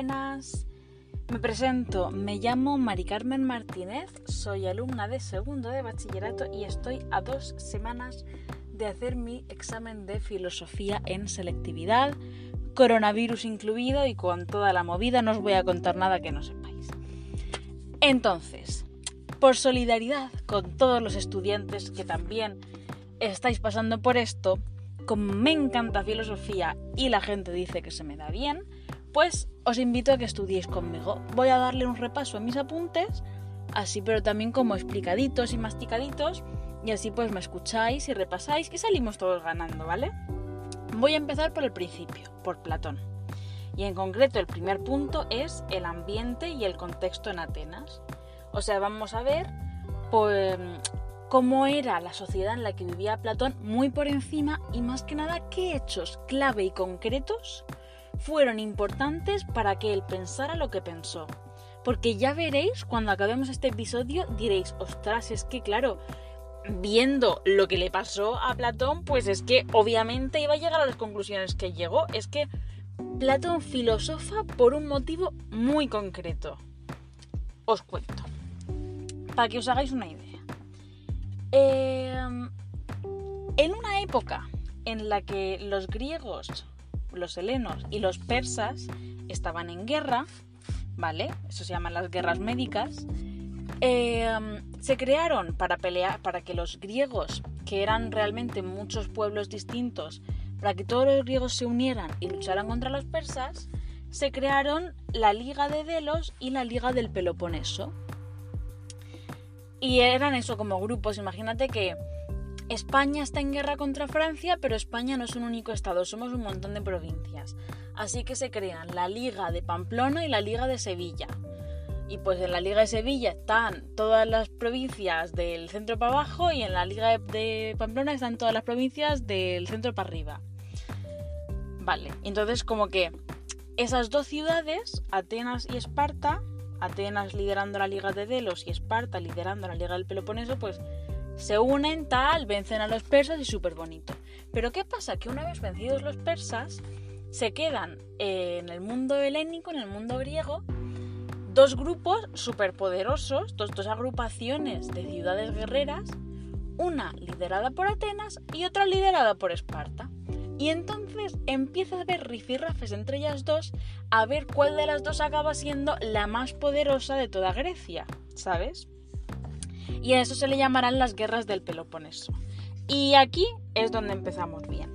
buenas. Me presento, me llamo Mari Carmen Martínez, soy alumna de segundo de bachillerato y estoy a dos semanas de hacer mi examen de filosofía en selectividad, coronavirus incluido y con toda la movida no os voy a contar nada que no sepáis. Entonces, por solidaridad con todos los estudiantes que también estáis pasando por esto, como me encanta filosofía y la gente dice que se me da bien, pues os invito a que estudiéis conmigo. Voy a darle un repaso a mis apuntes, así pero también como explicaditos y masticaditos, y así pues me escucháis y repasáis y salimos todos ganando, ¿vale? Voy a empezar por el principio, por Platón. Y en concreto el primer punto es el ambiente y el contexto en Atenas. O sea, vamos a ver pues, cómo era la sociedad en la que vivía Platón muy por encima y más que nada qué hechos clave y concretos fueron importantes para que él pensara lo que pensó. Porque ya veréis, cuando acabemos este episodio, diréis, ostras, es que claro, viendo lo que le pasó a Platón, pues es que obviamente iba a llegar a las conclusiones que llegó. Es que Platón filosofa por un motivo muy concreto. Os cuento, para que os hagáis una idea. Em, en una época en la que los griegos, los helenos y los persas estaban en guerra, ¿vale? Eso se llaman las guerras médicas. Em, se crearon para pelear, para que los griegos, que eran realmente muchos pueblos distintos, para que todos los griegos se unieran y lucharan contra los persas, se crearon la Liga de Delos y la Liga del Peloponeso. Y eran eso como grupos. Imagínate que España está en guerra contra Francia, pero España no es un único estado, somos un montón de provincias. Así que se crean la Liga de Pamplona y la Liga de Sevilla. Y pues en la Liga de Sevilla están todas las provincias del centro para abajo y en la Liga de Pamplona están todas las provincias del centro para arriba. Vale, entonces como que esas dos ciudades, Atenas y Esparta, Atenas liderando la Liga de Delos y Esparta liderando la Liga del Peloponeso, pues se unen tal, vencen a los persas y súper bonito. Pero ¿qué pasa? Que una vez vencidos los persas, se quedan en el mundo helénico, en el mundo griego, dos grupos superpoderosos, dos, dos agrupaciones de ciudades guerreras, una liderada por Atenas y otra liderada por Esparta. Y entonces empieza a haber rifirrafes entre ellas dos a ver cuál de las dos acaba siendo la más poderosa de toda Grecia, ¿sabes? Y a eso se le llamarán las guerras del Peloponeso. Y aquí es donde empezamos bien.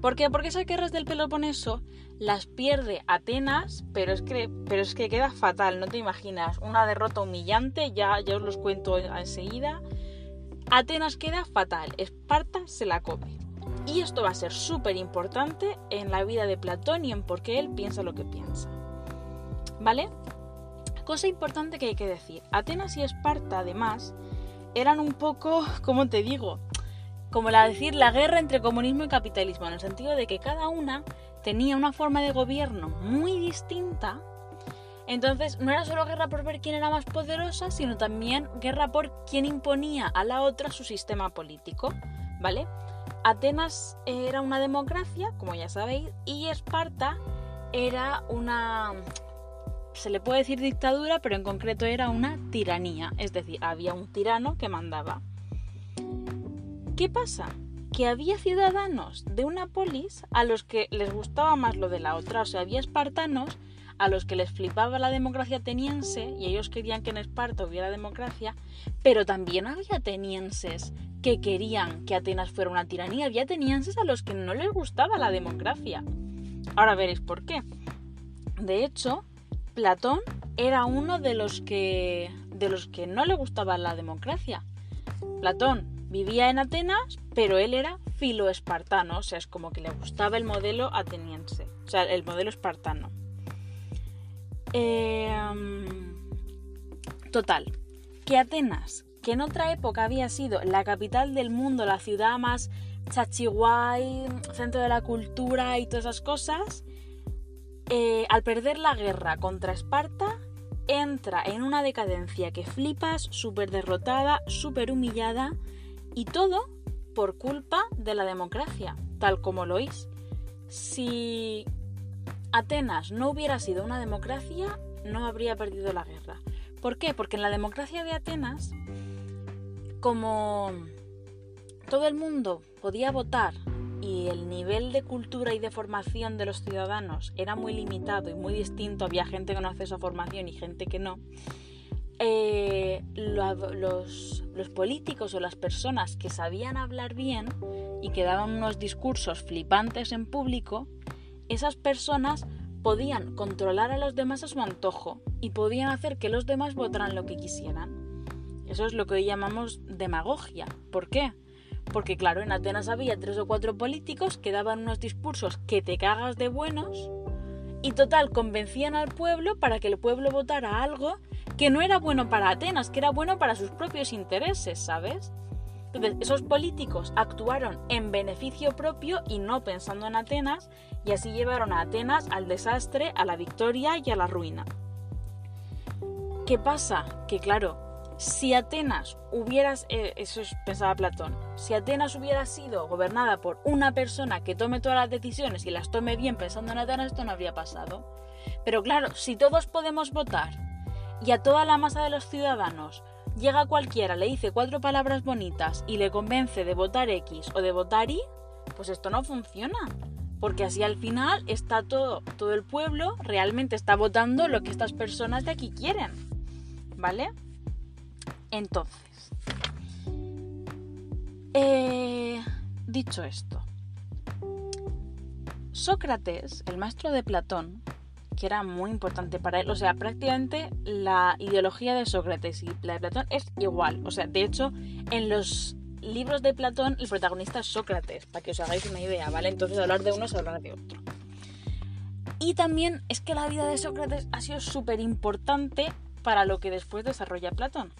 ¿Por qué? Porque esas guerras del Peloponeso las pierde Atenas, pero es que, pero es que queda fatal, no te imaginas. Una derrota humillante, ya, ya os los cuento enseguida. Atenas queda fatal, Esparta se la come. Y esto va a ser súper importante en la vida de Platón y en por qué él piensa lo que piensa. ¿Vale? Cosa importante que hay que decir. Atenas y Esparta, además, eran un poco, ¿cómo te digo? Como la decir la guerra entre comunismo y capitalismo, en el sentido de que cada una tenía una forma de gobierno muy distinta. Entonces no era solo guerra por ver quién era más poderosa, sino también guerra por quién imponía a la otra su sistema político, ¿vale? Atenas era una democracia, como ya sabéis, y Esparta era una... Se le puede decir dictadura, pero en concreto era una tiranía, es decir, había un tirano que mandaba. ¿Qué pasa? Que había ciudadanos de una polis a los que les gustaba más lo de la otra, o sea, había espartanos a los que les flipaba la democracia ateniense y ellos querían que en Esparta hubiera democracia, pero también había atenienses que querían que Atenas fuera una tiranía, había atenienses a los que no les gustaba la democracia. Ahora veréis por qué. De hecho, Platón era uno de los que de los que no le gustaba la democracia. Platón vivía en Atenas, pero él era filo-espartano, o sea, es como que le gustaba el modelo ateniense, o sea, el modelo espartano. Em, total, que Atenas, que en otra época había sido la capital del mundo, la ciudad más chachiguay, centro de la cultura y todas esas cosas, eh, al perder la guerra contra Esparta, entra en una decadencia que flipas, súper derrotada, súper humillada, y todo por culpa de la democracia, tal como lo es. Si Atenas no hubiera sido una democracia, no habría perdido la guerra. ¿Por qué? Porque en la democracia de Atenas, como todo el mundo podía votar y el nivel de cultura y de formación de los ciudadanos era muy limitado y muy distinto, había gente con acceso a formación y gente que no, eh, los, los políticos o las personas que sabían hablar bien y que daban unos discursos flipantes en público, esas personas podían controlar a los demás a su antojo y podían hacer que los demás votaran lo que quisieran. Eso es lo que hoy llamamos demagogia. ¿Por qué? Porque claro, en Atenas había tres o cuatro políticos que daban unos discursos que te cagas de buenos y total convencían al pueblo para que el pueblo votara algo que no era bueno para Atenas, que era bueno para sus propios intereses, ¿sabes? Entonces, esos políticos actuaron en beneficio propio y no pensando en Atenas, y así llevaron a Atenas al desastre, a la victoria y a la ruina. ¿Qué pasa? Que claro, si Atenas hubiera, eh, eso pensaba Platón, si Atenas hubiera sido gobernada por una persona que tome todas las decisiones y las tome bien pensando en Atenas, esto no habría pasado. Pero claro, si todos podemos votar y a toda la masa de los ciudadanos llega cualquiera, le dice cuatro palabras bonitas y le convence de votar X o de votar Y, pues esto no funciona. Porque así al final está todo, todo el pueblo realmente está votando lo que estas personas de aquí quieren. ¿Vale? Entonces, eh, dicho esto, Sócrates, el maestro de Platón, que era muy importante para él, o sea, prácticamente la ideología de Sócrates y la de Platón es igual, o sea, de hecho, en los libros de Platón el protagonista es Sócrates, para que os hagáis una idea, ¿vale? Entonces hablar de uno es hablar de otro. Y también es que la vida de Sócrates ha sido súper importante para lo que después desarrolla Platón.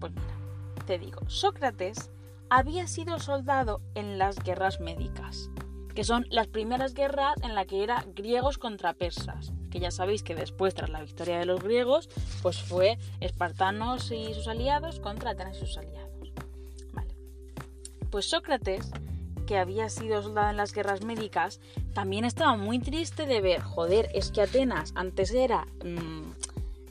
Pues mira, te digo, Sócrates había sido soldado en las guerras médicas, que son las primeras guerras en las que era griegos contra persas, que ya sabéis que después, tras la victoria de los griegos, pues fue espartanos y sus aliados contra Atenas y sus aliados. Vale. Pues Sócrates, que había sido soldado en las guerras médicas, también estaba muy triste de ver, joder, es que Atenas antes era mmm,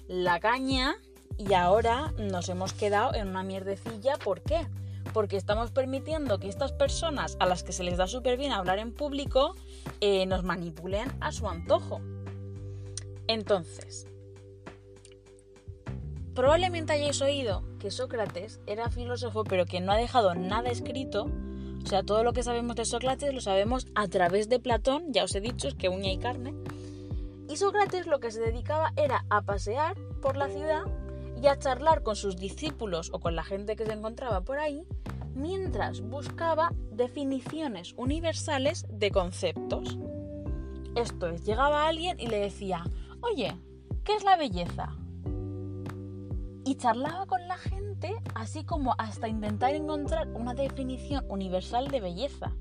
la caña y ahora nos hemos quedado en una mierdecilla. ¿Por qué? Porque estamos permitiendo que estas personas a las que se les da súper bien hablar en público eh, nos manipulen a su antojo. Entonces, probablemente hayáis oído que Sócrates era filósofo pero que no ha dejado nada escrito. O sea, todo lo que sabemos de Sócrates lo sabemos a través de Platón, ya os he dicho, es que uña y carne. Y Sócrates lo que se dedicaba era a pasear por la ciudad y a charlar con sus discípulos o con la gente que se encontraba por ahí mientras buscaba definiciones universales de conceptos. Esto es, llegaba alguien y le decía, oye, ¿qué es la belleza? Y charlaba con la gente así como hasta intentar encontrar una definición universal de belleza.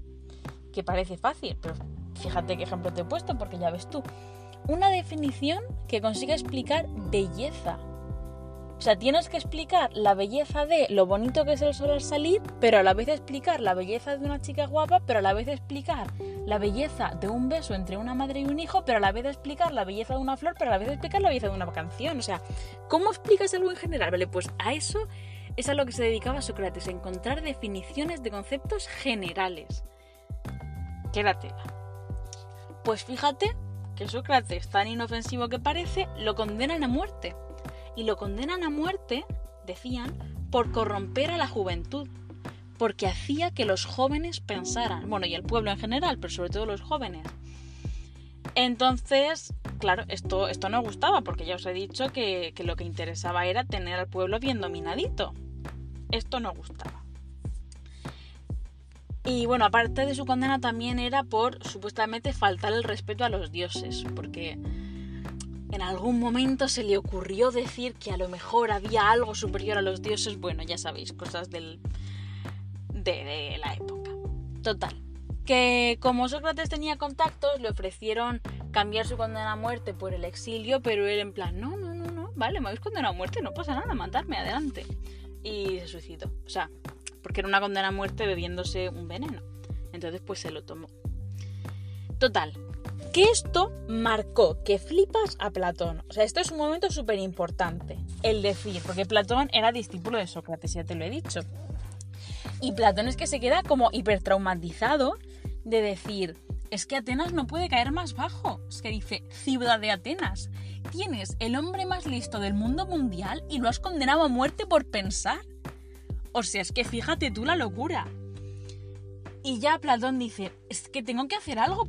Que parece fácil, pero fíjate qué ejemplo te he puesto porque ya ves tú. Una definición que consiga explicar belleza o sea, tienes que explicar la belleza de lo bonito que es el sol al salir, pero a la vez explicar la belleza de una chica guapa, pero a la vez explicar la belleza de un beso entre una madre y un hijo, pero a la vez explicar la belleza de una flor, pero a la vez explicar la belleza de una canción. O sea, ¿cómo explicas algo en general? Vale, pues a eso es a lo que se dedicaba Sócrates, encontrar definiciones de conceptos generales. Quédate. Pues fíjate que Sócrates, tan inofensivo que parece, lo condenan a muerte y lo condenan a muerte, decían, por corromper a la juventud, porque hacía que los jóvenes pensaran, bueno, y el pueblo en general, pero sobre todo los jóvenes. Entonces, claro, esto, esto no gustaba, porque ya os he dicho que, que lo que interesaba era tener al pueblo bien dominadito. Esto no gustaba. Y bueno, aparte de su condena también era por supuestamente faltar el respeto a los dioses, porque en algún momento se le ocurrió decir que a lo mejor había algo superior a los dioses. Bueno, ya sabéis, cosas del, de, la época. Total. Que como Sócrates tenía contactos, le ofrecieron cambiar su condena a muerte por el exilio, pero él en plan, no, no, no, no, vale, me habéis condenado a muerte, no pasa nada, matarme, adelante. Y se suicidó. O sea, porque era una condena a muerte bebiéndose un veneno. Entonces, pues se lo tomó. Total, Que esto marcó que flipas a Platón. O sea, esto es un momento súper importante. El decir, porque Platón era discípulo de Sócrates, ya te lo he dicho. Y Platón es que se queda como hipertraumatizado de decir, es que Atenas no puede caer más bajo. Es que dice, ciudad de Atenas, tienes el hombre más listo del mundo mundial y lo has condenado a muerte por pensar. O sea, es que fíjate tú la locura. Y ya Platón dice, es que tengo que hacer algo.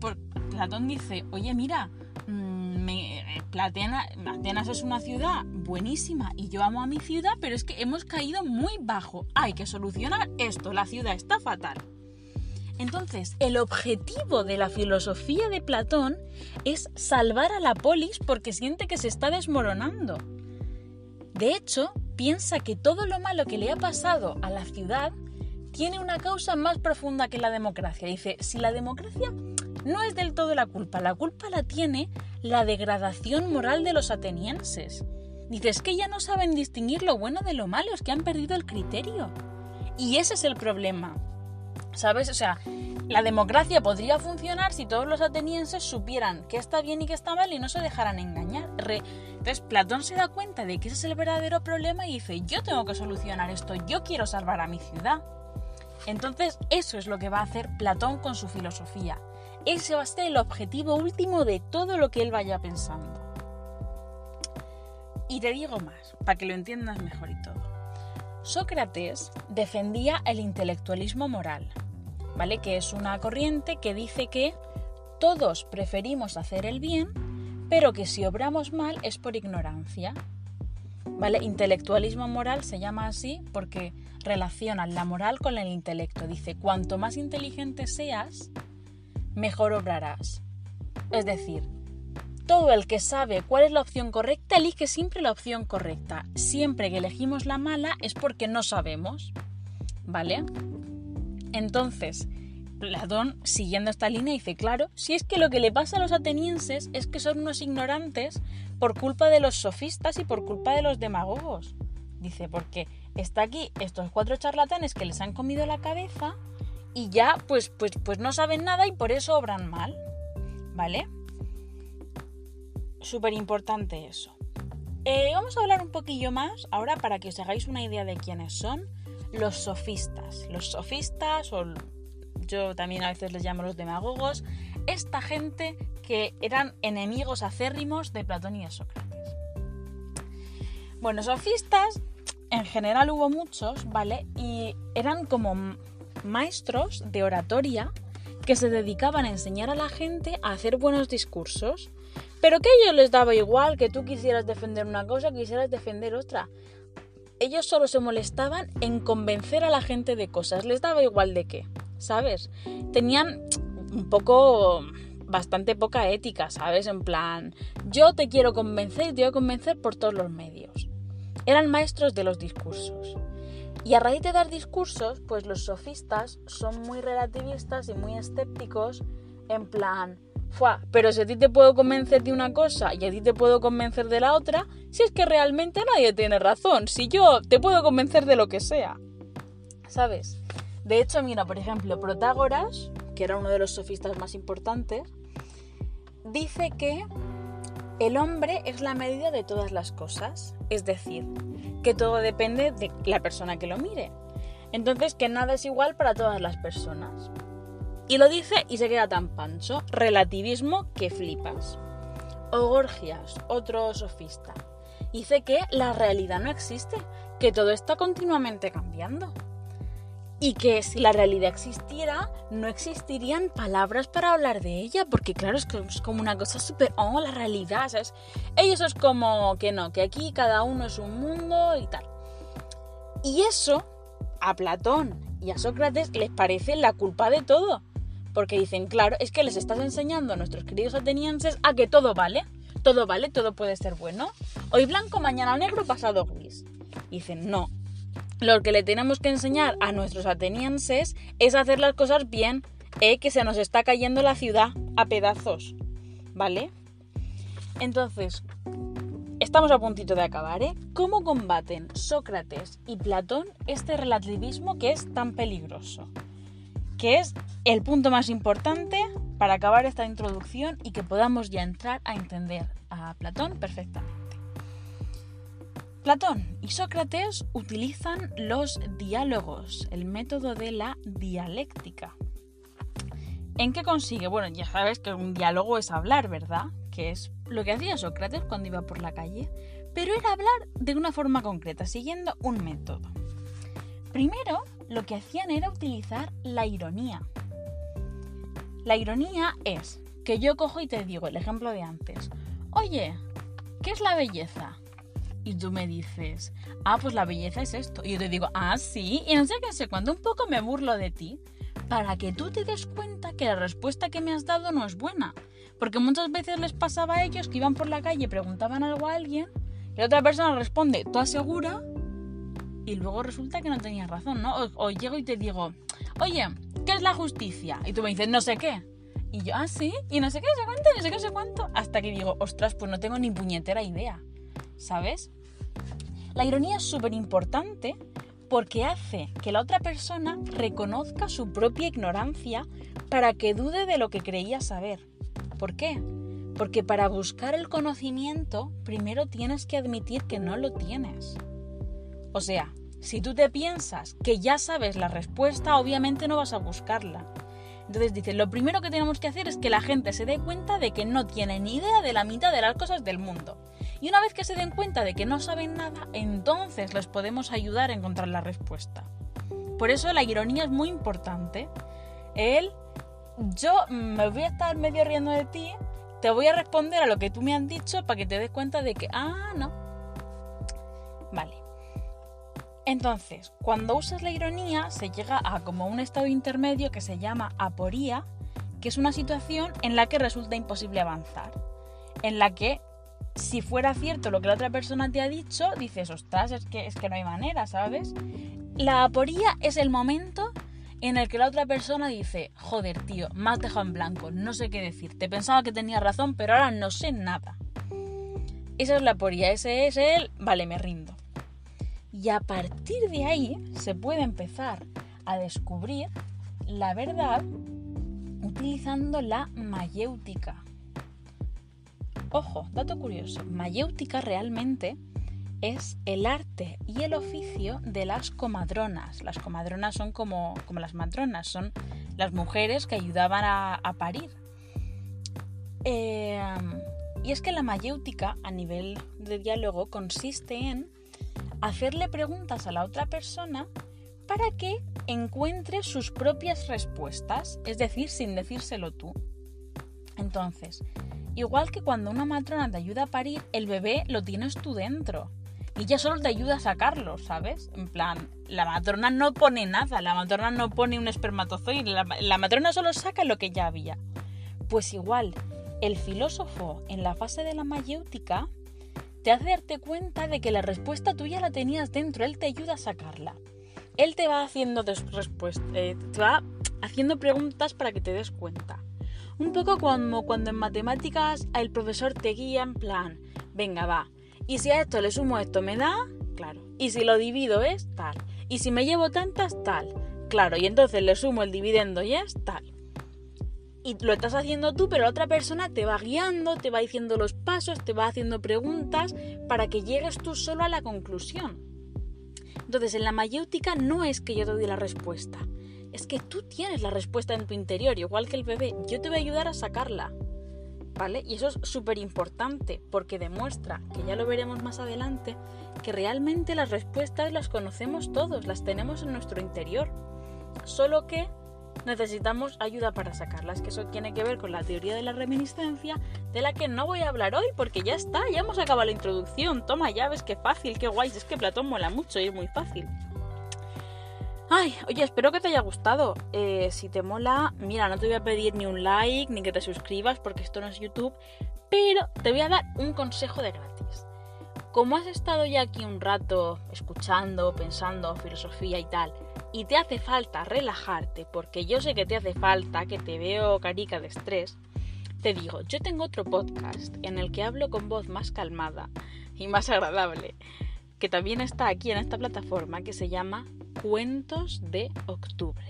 Platón dice, oye, mira, mm, me, Atenas es una ciudad buenísima y yo amo a mi ciudad, pero es que hemos caído muy bajo. Hay que solucionar esto, la ciudad está fatal. Entonces, el objetivo de la filosofía de Platón es salvar a la polis porque siente que se está desmoronando. De hecho, piensa que todo lo malo que le ha pasado a la ciudad tiene una causa más profunda que la democracia. Dice, si la democracia no es del todo la culpa, la culpa la tiene la degradación moral de los atenienses. Dice, es que ya no saben distinguir lo bueno de lo malo, es que han perdido el criterio. Y ese es el problema. ¿Sabes? O sea, la democracia podría funcionar si todos los atenienses supieran qué está bien y qué está mal y no se dejaran engañar. Entonces Platón se da cuenta de que ese es el verdadero problema y dice, yo tengo que solucionar esto, yo quiero salvar a mi ciudad. Entonces eso es lo que va a hacer Platón con su filosofía. Ese va a ser el objetivo último de todo lo que él vaya pensando. Y te digo más, para que lo entiendas mejor y todo. Sócrates defendía el intelectualismo moral, ¿vale? Que es una corriente que dice que todos preferimos hacer el bien, pero que si obramos mal es por ignorancia. ¿Vale? Intelectualismo moral se llama así porque relacionan la moral con el intelecto. Dice, cuanto más inteligente seas, mejor obrarás. Es decir, todo el que sabe cuál es la opción correcta elige siempre la opción correcta. Siempre que elegimos la mala es porque no sabemos. ¿Vale? Entonces, Platón, siguiendo esta línea, dice, claro, si es que lo que le pasa a los atenienses es que son unos ignorantes por culpa de los sofistas y por culpa de los demagogos. Dice, porque está aquí estos cuatro charlatanes que les han comido la cabeza y ya pues, pues, pues no saben nada y por eso obran mal. ¿Vale? Súper importante eso. Eh, vamos a hablar un poquillo más ahora para que os hagáis una idea de quiénes son los sofistas. Los sofistas, o yo también a veces les llamo los demagogos, esta gente que eran enemigos acérrimos de Platón y de Sócrates. Bueno, sofistas, en general hubo muchos, ¿vale? Y eran como maestros de oratoria que se dedicaban a enseñar a la gente a hacer buenos discursos, pero que a ellos les daba igual que tú quisieras defender una cosa, quisieras defender otra ellos solo se molestaban en convencer a la gente de cosas, les daba igual de qué, ¿sabes? Tenían un poco bastante poca ética, ¿sabes? En plan, yo te quiero convencer y te voy a convencer por todos los medios. Eran maestros de los discursos. Y a raíz de dar discursos, pues los sofistas son muy relativistas y muy escépticos en plan, pero si a ti te puedo convencer de una cosa y a ti te puedo convencer de la otra, si es que realmente nadie tiene razón, si yo te puedo convencer de lo que sea. ¿Sabes? De hecho, mira, por ejemplo, Protágoras, que era uno de los sofistas más importantes, dice que el hombre es la medida de todas las cosas, es decir, que todo depende de la persona que lo mire. Entonces, que nada es igual para todas las personas. Y lo dice y se queda tan pancho. Relativismo que flipas. O Gorgias, otro sofista, dice que la realidad no existe, que todo está continuamente cambiando. Y que si la realidad existiera, no existirían palabras para hablar de ella, porque claro, es, como una cosa súper... Oh, la realidad, ¿sabes? Ellos es como que no, que aquí cada uno es un mundo y tal. Y eso a Platón y a Sócrates les parece la culpa de todo porque dicen, claro, es que les estás enseñando a nuestros queridos atenienses a que todo vale, todo vale, todo puede ser bueno. Hoy blanco, mañana negro, pasado gris. dicen, no, lo que le tenemos que enseñar a nuestros atenienses es hacer las cosas bien, ¿eh? que se nos está cayendo la ciudad a pedazos, ¿vale? Entonces, estamos a puntito de acabar, ¿eh? ¿Cómo combaten Sócrates y Platón este relativismo que es tan peligroso? que es el punto más importante para acabar esta introducción y que podamos ya entrar a entender a Platón perfectamente. Platón y Sócrates utilizan los diálogos, el método de la dialéctica. ¿En qué consigue? Bueno, ya sabes que un diálogo es hablar, ¿verdad? Que es lo que hacía Sócrates cuando iba por la calle. Pero era hablar de una forma concreta, siguiendo un método. Primero, lo que hacían era utilizar la ironía. La ironía es que yo cojo y te digo el ejemplo de antes. Oye, ¿qué es la belleza? Y tú me dices, ah, pues la belleza es esto. Y yo te digo, ah, sí. Y no sé qué sé, cuando un poco me burlo de ti, para que tú te des cuenta que la respuesta que me has dado no es buena. Porque muchas veces les pasaba a ellos que iban por la calle preguntaban algo a alguien y la otra persona responde, ¿tú asegura? Y luego resulta que no tenías razón, ¿no? O, llego y te digo, oye, ¿qué es la justicia? Y tú me dices, no sé qué. Y yo, ah, sí, y no sé qué, no sé cuánto, no sé qué, no sé cuánto. Hasta que digo, ostras, pues no tengo ni puñetera idea. ¿Sabes? La ironía es súper importante porque hace que la otra persona reconozca su propia ignorancia para que dude de lo que creía saber. ¿Por qué? Porque para buscar el conocimiento primero tienes que admitir que no lo tienes. O sea, si tú te piensas que ya sabes la respuesta, obviamente no vas a buscarla. Entonces dice, lo primero que tenemos que hacer es que la gente se dé cuenta de que no tiene ni idea de la mitad de las cosas del mundo. Y una vez que se den cuenta de que no saben nada, entonces les podemos ayudar a encontrar la respuesta. Por eso la ironía es muy importante. Él, yo me voy a estar medio riendo de ti, te voy a responder a lo que tú me has dicho para que te des cuenta de que, ah, no. Vale. Entonces, cuando usas la ironía, se llega a como un estado intermedio que se llama aporía, que es una situación en la que resulta imposible avanzar. En la que si fuera cierto lo que la otra persona te ha dicho, dices, ostras, es que, es que no hay manera, ¿sabes? La aporía es el momento en el que la otra persona dice, joder, tío, me has dejado en blanco, no sé qué decirte, pensaba que tenía razón, pero ahora no sé nada. Esa es la aporía, ese es el, vale, me rindo. Y a partir de ahí se puede empezar a descubrir la verdad utilizando la mayéutica. Ojo, dato curioso, mayéutica realmente es el arte y el oficio de las comadronas. Las comadronas son como, como las matronas, son las mujeres que ayudaban a, parir. Em, y es que la mayéutica a nivel de diálogo consiste en hacerle preguntas a la otra persona para que encuentre sus propias respuestas, es decir, sin decírselo tú. Entonces, Igual que cuando una matrona te ayuda a parir, el bebé lo tienes tú dentro. Y ya solo te ayuda a sacarlo, ¿sabes? En plan, la matrona no pone nada, la matrona no pone un espermatozoide, la, matrona solo saca lo que ya había. Pues igual, el filósofo en la fase de la mayéutica te hace darte cuenta de que la respuesta tuya la tenías dentro, él te ayuda a sacarla. Él te va haciendo, eh, te va haciendo preguntas para que te des cuenta. Un poco como cuando en matemáticas el profesor te guía en plan, venga, va, y si a esto le sumo esto me da, claro, y si lo divido es tal, y si me llevo tantas, tal, claro, y entonces le sumo el dividendo y es tal. Y lo estás haciendo tú, pero la otra persona te va guiando, te va diciendo los pasos, te va haciendo preguntas para que llegues tú solo a la conclusión. Entonces, en la mayéutica no es que yo te doy la respuesta, es que tú tienes la respuesta en tu interior, igual que el bebé. Yo te voy a ayudar a sacarla. ¿Vale? Y eso es súper importante porque demuestra, que ya lo veremos más adelante, que realmente las respuestas las conocemos todos, las tenemos en nuestro interior. Solo que necesitamos ayuda para sacarlas, que eso tiene que ver con la teoría de la reminiscencia, de la que no voy a hablar hoy porque ya está, ya hemos acabado la introducción. Toma, ya ves qué fácil, qué guay, es que Platón mola mucho y es muy fácil. Ay, oye, espero que te haya gustado. Eh, si te mola, mira, no te voy a pedir ni un like ni que te suscribas porque esto no es YouTube, pero te voy a dar un consejo de gratis. Como has estado ya aquí un rato escuchando, pensando filosofía y tal, y te hace falta relajarte, porque yo sé que te hace falta, que te veo carica de estrés, te digo, yo tengo otro podcast en el que hablo con voz más calmada y más agradable, que también está aquí en esta plataforma que se llama Cuentos de Octubre.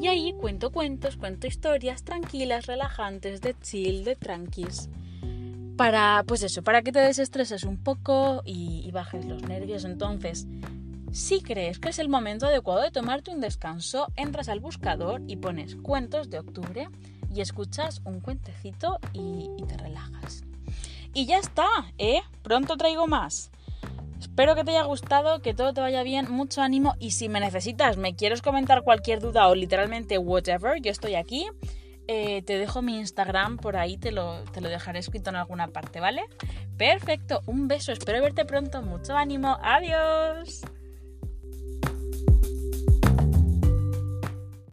Y ahí cuento cuentos, cuento historias tranquilas, relajantes, de chill, de tranquis. Para, pues eso, para que te desestreses un poco y, y bajes los nervios. Entonces, si crees que es el momento adecuado de tomarte un descanso, entras al buscador y pones cuentos de octubre y escuchas un cuentecito y, te relajas. Y ya está, ¿eh? Pronto traigo más. Espero que te haya gustado, que todo te vaya bien, mucho ánimo y si me necesitas, me quieres comentar cualquier duda o literalmente whatever, yo estoy aquí. Eh, te dejo mi Instagram por ahí, te lo, te lo dejaré escrito en alguna parte, ¿vale? Perfecto, un beso, espero verte pronto, mucho ánimo, adiós.